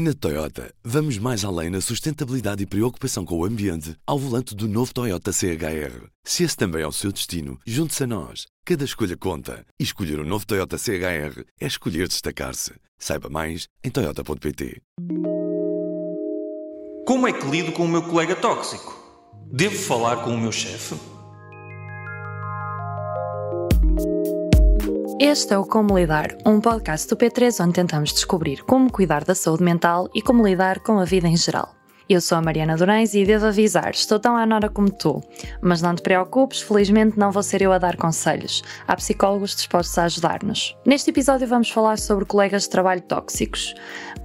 Na Toyota, vamos mais além na sustentabilidade e preocupação com o ambiente ao volante do novo Toyota CHR. Se esse também é o seu destino, junte-se a nós. Cada escolha conta. E escolher o um novo Toyota CHR é escolher destacar-se. Saiba mais em Toyota.pt. Como é que lido com o meu colega tóxico? Devo falar com o meu chefe? Este é o Como Lidar, um podcast do P3 onde tentamos descobrir como cuidar da saúde mental e como lidar com a vida em geral. Eu sou a Mariana Durães e devo avisar, estou tão à nora como tu. Mas não te preocupes, felizmente não vou ser eu a dar conselhos. Há psicólogos dispostos a ajudar-nos. Neste episódio vamos falar sobre colegas de trabalho tóxicos.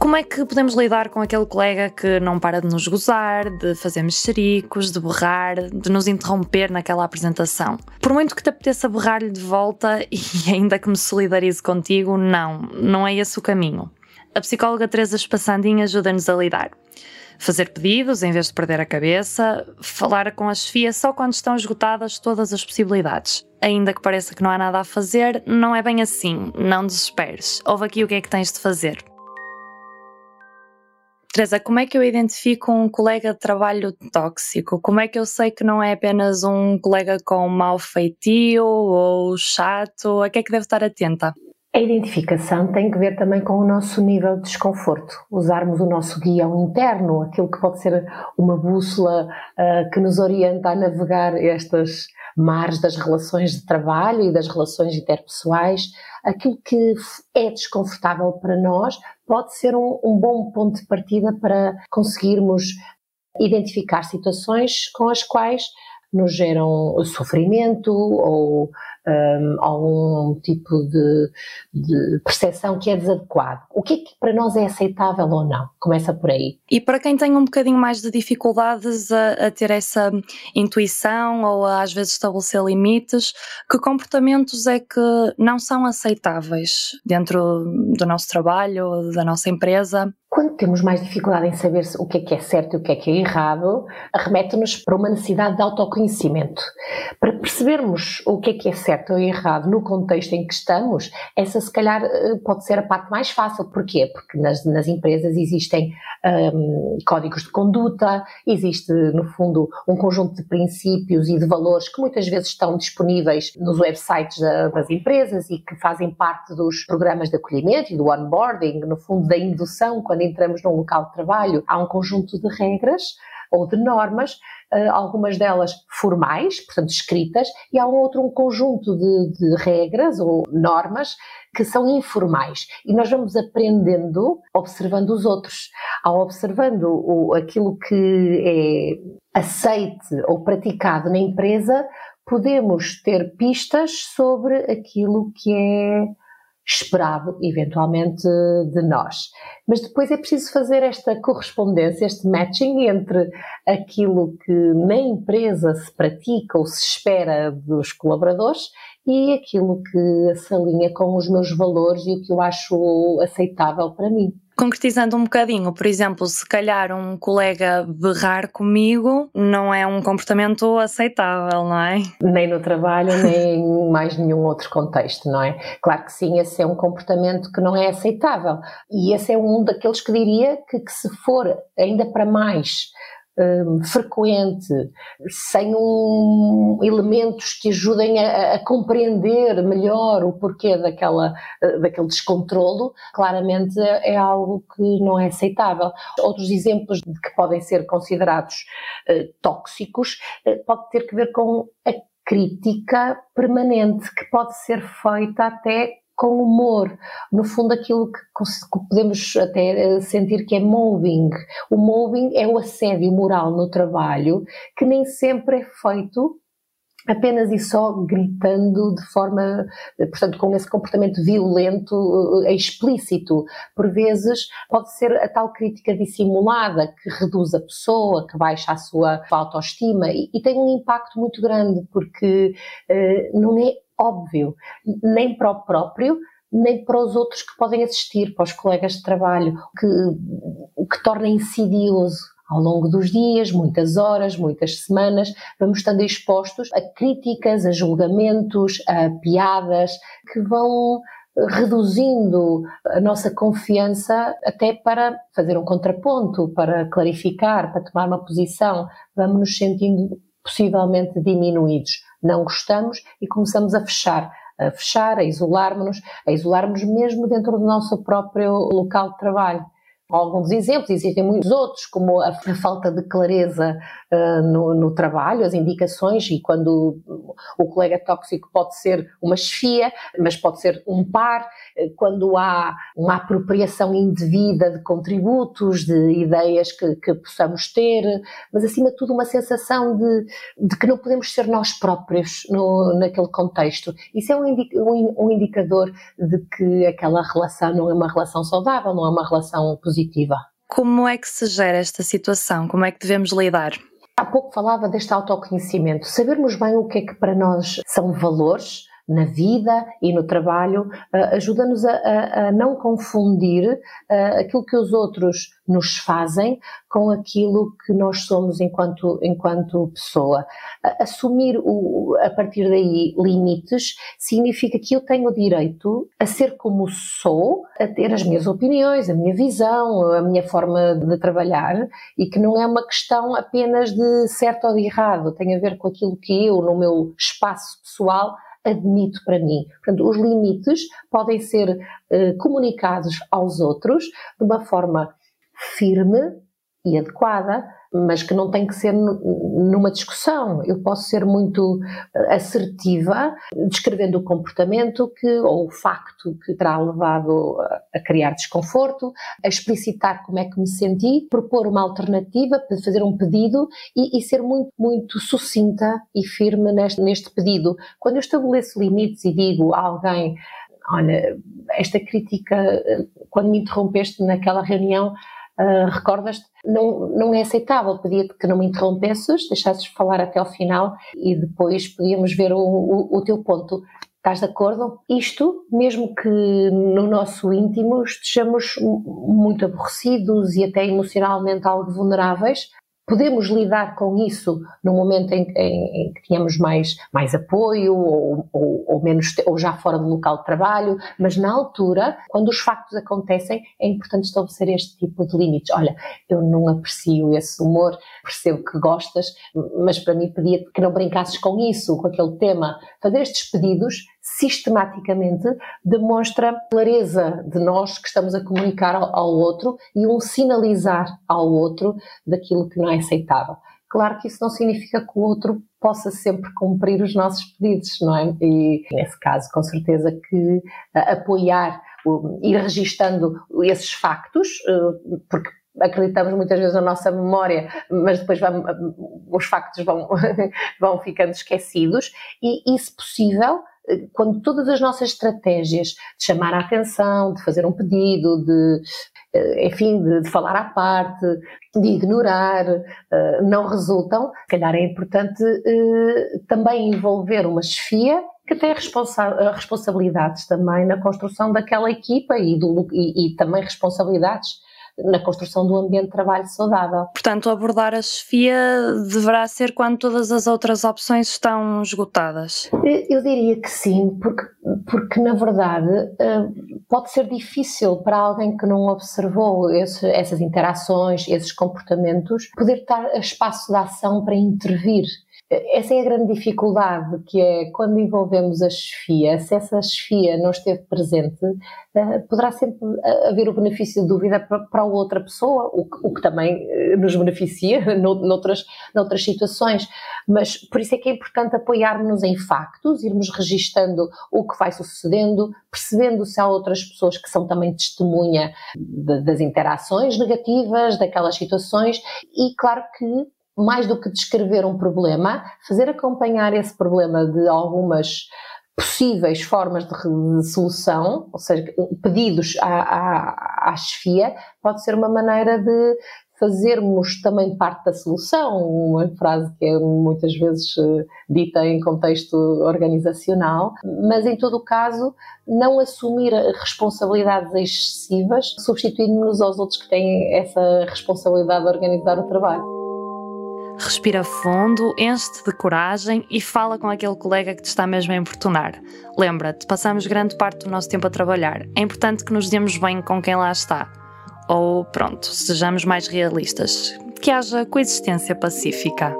Como é que podemos lidar com aquele colega que não para de nos gozar, de fazer mexericos, de berrar, de nos interromper naquela apresentação? Por muito que te apeteça berrar-lhe de volta e ainda que me solidarize contigo, não, não é esse o caminho. A psicóloga Teresa Espassandinha ajuda-nos a lidar fazer pedidos em vez de perder a cabeça, falar com a chefia só quando estão esgotadas todas as possibilidades. Ainda que pareça que não há nada a fazer, não é bem assim, não desesperes. Ouve aqui o que é que tens de fazer. Teresa, como é que eu identifico um colega de trabalho tóxico? Como é que eu sei que não é apenas um colega com mau feitio ou chato? A que é que devo estar atenta? A identificação tem que ver também com o nosso nível de desconforto. Usarmos o nosso guião interno, aquilo que pode ser uma bússola uh, que nos orienta a navegar estas mares das relações de trabalho e das relações interpessoais. Aquilo que é desconfortável para nós pode ser um, um bom ponto de partida para conseguirmos identificar situações com as quais nos geram sofrimento ou um, algum tipo de, de percepção que é desadequado. O que é que para nós é aceitável ou não? Começa por aí. E para quem tem um bocadinho mais de dificuldades a, a ter essa intuição ou a, às vezes estabelecer limites, que comportamentos é que não são aceitáveis dentro do nosso trabalho, da nossa empresa? Quando temos mais dificuldade em saber o que é que é certo e o que é que é errado, arremete-nos para uma necessidade de autoconhecimento. Para percebermos o que é que é certo ou errado no contexto em que estamos, essa se calhar eh, pode ser a parte mais fácil. Porquê? Porque nas, nas empresas existem um, códigos de conduta, existe, no fundo, um conjunto de princípios e de valores que muitas vezes estão disponíveis nos websites da, das empresas e que fazem parte dos programas de acolhimento e do onboarding, no fundo, da indução quando quando num local de trabalho, há um conjunto de regras ou de normas, eh, algumas delas formais, portanto escritas, e há um outro um conjunto de, de, regras ou normas que são informais. E nós vamos aprendendo observando os outros. Ao observando o, aquilo que é aceite ou praticado na empresa, podemos ter pistas sobre aquilo que é esperado, eventualmente, de nós. Mas depois é preciso fazer esta correspondência, este matching entre aquilo que na empresa se pratica ou se espera dos colaboradores e aquilo que se alinha com os meus valores e o que eu acho aceitável para mim concretizando um bocadinho, por exemplo, se calhar um colega berrar comigo não é um comportamento aceitável, não é? Nem no trabalho, nem em mais nenhum outro contexto, não é? Claro que sim, esse é um comportamento que não é aceitável. E esse é um daqueles que diria que, que se for ainda para mais um, frequente, sem um, elementos que ajudem a, a, compreender melhor o porquê daquela, uh, daquele descontrolo, claramente é algo que não é aceitável. Outros exemplos que podem ser considerados uh, tóxicos uh, pode ter que ver com a crítica permanente que pode ser feita até com humor. No fundo, aquilo que podemos até eh, sentir que é mobbing. O mobbing é o assédio moral no trabalho que nem sempre é feito apenas e só gritando de forma, eh, portanto, com esse comportamento violento é explícito. Por vezes pode ser a tal crítica dissimulada que reduz a pessoa, que baixa a sua autoestima e, e tem um impacto muito grande porque não é óbvio, nem para o próprio, nem para os outros que podem assistir, para os colegas de trabalho, que, o que torna insidioso ao longo dos dias, muitas horas, muitas semanas, vamos estando expostos a críticas, a julgamentos, a piadas que vão reduzindo a nossa confiança até para fazer um contraponto, para clarificar, para tomar uma posição. Vamos nos sentindo possivelmente diminuídos. Não gostamos e começamos a fechar a fechar, a isolar-nos, a isolar-nos mesmo dentro do nosso próprio local de trabalho alguns exemplos, existem muitos outros, como a, falta de clareza uh, no, no, trabalho, as indicações, e quando o, colega tóxico pode ser uma chefia, mas pode ser um par, uh, quando há uma apropriação indevida de contributos, de ideias que, que possamos ter, mas acima de tudo uma sensação de, de que não podemos ser nós próprios no, naquele contexto. Isso é um, um, um indicador de que aquela relação não é uma relação saudável, não é uma relação positiva positiva. Como é que se gera esta situação? Como é que devemos lidar? Há pouco falava deste autoconhecimento. Sabermos bem o que é que para nós são valores, na vida e no trabalho, uh, ajuda-nos a, a, a, não confundir uh, aquilo que os outros nos fazem com aquilo que nós somos enquanto, enquanto pessoa. Assumir o, a partir daí limites significa que eu tenho o direito a ser como sou, a ter as minhas opiniões, a minha visão, a minha forma de trabalhar e que não é uma questão apenas de certo ou de errado, tem a ver com aquilo que eu, no meu espaço pessoal, admito para mim. Portanto, os limites podem ser uh, comunicados aos outros de uma forma firme e adequada, mas que não tem que ser numa discussão. Eu posso ser muito eh, assertiva, descrevendo o comportamento que, ou o facto que terá levado a criar desconforto, a explicitar como é que me senti, propor uma alternativa, fazer um pedido e, e ser muito, muito sucinta e firme neste, neste pedido. Quando eu estabeleço limites e digo a alguém olha, esta crítica, eh, quando me interrompeste naquela reunião, uh, recordas-te, não, não é aceitável. Pedia-te que não me interrompesses, deixasses falar até ao final e depois podíamos ver o, o, o teu ponto. Estás de acordo? Isto, mesmo que no nosso íntimo estejamos muito aborrecidos e até emocionalmente algo vulneráveis, podemos lidar com isso no momento em, em, em que tínhamos mais, mais apoio ou, ou, ou, menos, ou já fora do local de trabalho, mas na altura, quando os factos acontecem, é importante estabelecer este tipo de limites. Olha, eu não aprecio esse humor, percebo que gostas, mas para mim pedia-te que não brincasses com isso, com aquele tema. Fazer estes pedidos sistematicamente demonstra clareza de nós que estamos a comunicar ao, ao outro e um sinalizar ao outro daquilo que não é aceitável. Claro que isso não significa que o outro possa sempre cumprir os nossos pedidos, não é? E nesse caso, com certeza que uh, apoiar, ir registando esses factos, uh, porque acreditamos muitas vezes na nossa memória, mas depois vamos, os factos vão, vão ficando esquecidos e, e, se possível, quando todas as nossas estratégias de chamar a atenção, de fazer um pedido, de, eh, enfim, de, de falar à parte, de ignorar, eh, não resultam, se calhar é importante eh, também envolver uma chefia que tem responsa responsabilidades também na construção daquela equipa e, do, e, e também responsabilidades na construção do ambiente de trabalho saudável. Portanto, abordar a chefia deverá ser quando todas as outras opções estão esgotadas? Eu diria que sim, porque, porque na verdade eh, pode ser difícil para alguém que não observou esse, essas interações, esses comportamentos, poder dar espaço de ação para intervir essa é a grande dificuldade, que é quando envolvemos a chefia, se essa chefia não esteve presente, uh, poderá sempre haver o benefício de dúvida para, outra pessoa, o que, também eh, nos beneficia noutras, noutras situações. Mas por isso é que é importante apoiarmos em factos, irmos registando o que vai sucedendo, percebendo se há outras pessoas que são também testemunha das interações negativas, daquelas situações, e claro que mais do que descrever um problema, fazer acompanhar esse problema de algumas possíveis formas de, solução, ou seja, pedidos à, à, à chefia, pode ser uma maneira de fazermos também parte da solução, uma frase que é muitas vezes eh, dita em contexto organizacional, mas em todo o caso não assumir responsabilidades excessivas, substituindo-nos aos outros que têm essa responsabilidade de organizar o trabalho. Respira fundo, enche-te de coragem e fala com aquele colega que te está mesmo a importunar. Lembra-te, passamos grande parte do nosso tempo a trabalhar. É importante que nos demos bem com quem lá está. Ou, pronto, sejamos mais realistas. Que haja coexistência pacífica.